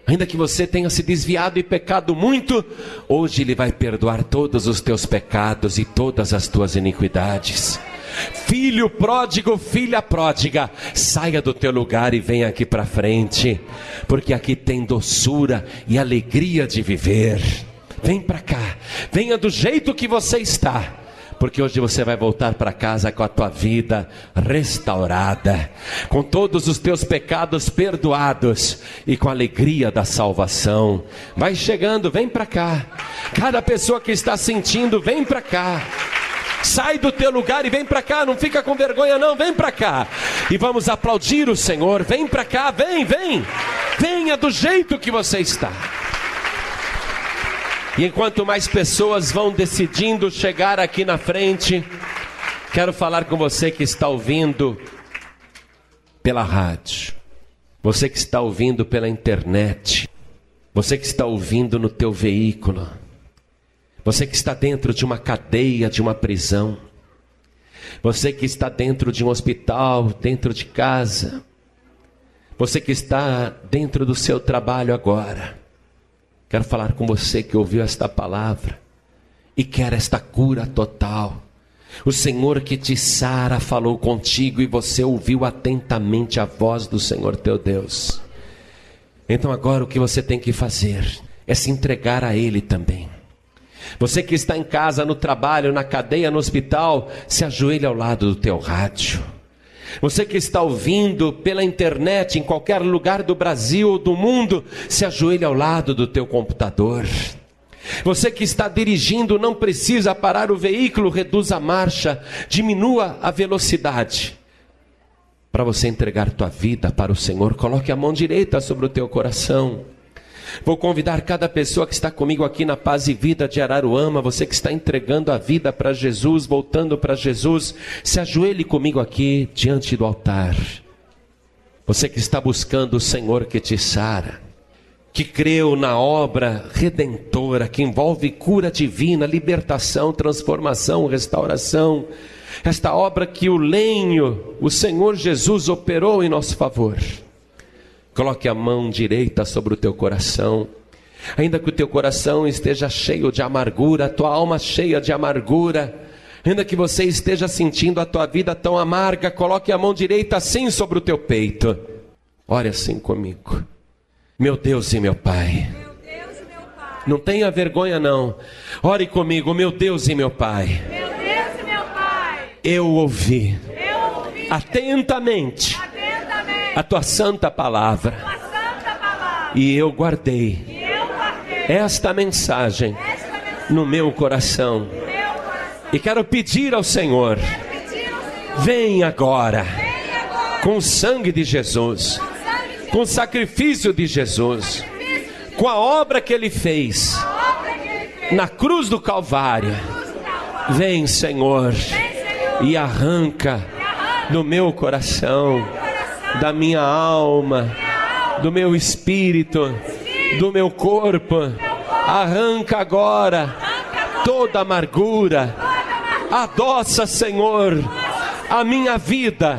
[SPEAKER 1] Ainda que você tenha se desviado e pecado muito, hoje Ele vai perdoar todos os teus pecados e todas as tuas iniquidades. Filho pródigo, filha pródiga, saia do teu lugar e venha aqui para frente, porque aqui tem doçura e alegria de viver. Vem para cá, venha do jeito que você está porque hoje você vai voltar para casa com a tua vida restaurada, com todos os teus pecados perdoados e com a alegria da salvação. Vai chegando, vem para cá. Cada pessoa que está sentindo, vem para cá. Sai do teu lugar e vem para cá, não fica com vergonha não, vem para cá. E vamos aplaudir o Senhor. Vem para cá, vem, vem. Venha do jeito que você está. E enquanto mais pessoas vão decidindo chegar aqui na frente, quero falar com você que está ouvindo pela rádio, você que está ouvindo pela internet, você que está ouvindo no teu veículo, você que está dentro de uma cadeia, de uma prisão, você que está dentro de um hospital, dentro de casa, você que está dentro do seu trabalho agora. Quero falar com você que ouviu esta palavra e quer esta cura total. O Senhor que te sara falou contigo e você ouviu atentamente a voz do Senhor teu Deus. Então agora o que você tem que fazer é se entregar a Ele também. Você que está em casa, no trabalho, na cadeia, no hospital, se ajoelhe ao lado do teu rádio. Você que está ouvindo pela internet em qualquer lugar do Brasil ou do mundo, se ajoelhe ao lado do teu computador. Você que está dirigindo não precisa parar o veículo, reduza a marcha, diminua a velocidade. Para você entregar tua vida para o Senhor, coloque a mão direita sobre o teu coração. Vou convidar cada pessoa que está comigo aqui na Paz e Vida de Araruama, você que está entregando a vida para Jesus, voltando para Jesus, se ajoelhe comigo aqui diante do altar. Você que está buscando o Senhor que te sara, que creu na obra redentora que envolve cura divina, libertação, transformação, restauração, esta obra que o lenho, o Senhor Jesus operou em nosso favor. Coloque a mão direita sobre o teu coração. Ainda que o teu coração esteja cheio de amargura, a tua alma cheia de amargura, ainda que você esteja sentindo a tua vida tão amarga, coloque a mão direita assim sobre o teu peito. Ore assim comigo. Meu Deus e meu Pai. Não tenha vergonha não. Ore comigo, meu Deus e meu Pai.
[SPEAKER 2] Meu Deus e meu Pai.
[SPEAKER 1] Eu ouvi.
[SPEAKER 2] Eu ouvi
[SPEAKER 1] Atentamente
[SPEAKER 2] atentamente
[SPEAKER 1] a tua santa palavra. E eu guardei esta mensagem no meu coração. e quero pedir ao Senhor, vem agora com o sangue de Jesus,
[SPEAKER 2] com o
[SPEAKER 1] sacrifício de Jesus, com a obra que ele fez na cruz do Calvário. Vem, Senhor, e arranca do meu
[SPEAKER 2] coração
[SPEAKER 1] da minha alma, do meu espírito, do meu corpo. Arranca agora toda amargura. Adoça, Senhor, a minha vida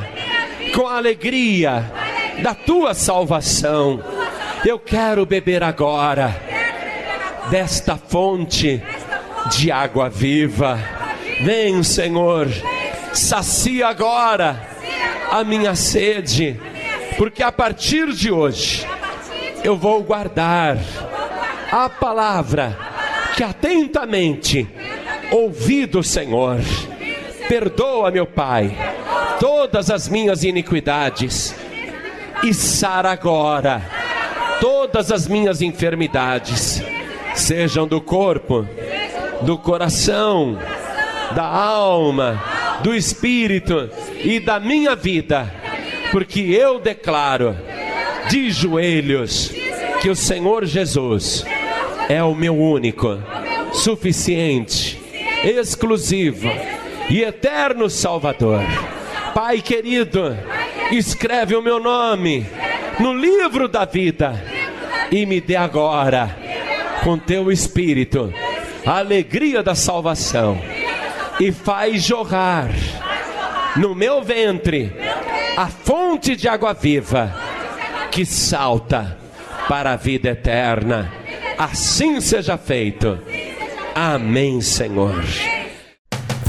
[SPEAKER 1] com a alegria da tua salvação. Eu quero beber agora desta fonte de água viva. Vem, Senhor, sacia agora a minha sede, porque a partir de hoje eu vou guardar a palavra que atentamente ouvi do Senhor. Perdoa, meu Pai, todas as minhas iniquidades e sara agora todas as minhas enfermidades, sejam do corpo, do coração, da alma, do espírito e da minha vida, porque eu declaro de joelhos que o Senhor Jesus é o meu único, suficiente, exclusivo e eterno Salvador. Pai querido, escreve o meu nome no livro da vida e me dê agora, com teu espírito, a alegria da salvação e faz jorrar no meu ventre a fonte de água viva que salta para a vida eterna. Assim seja feito. Amém, Senhor.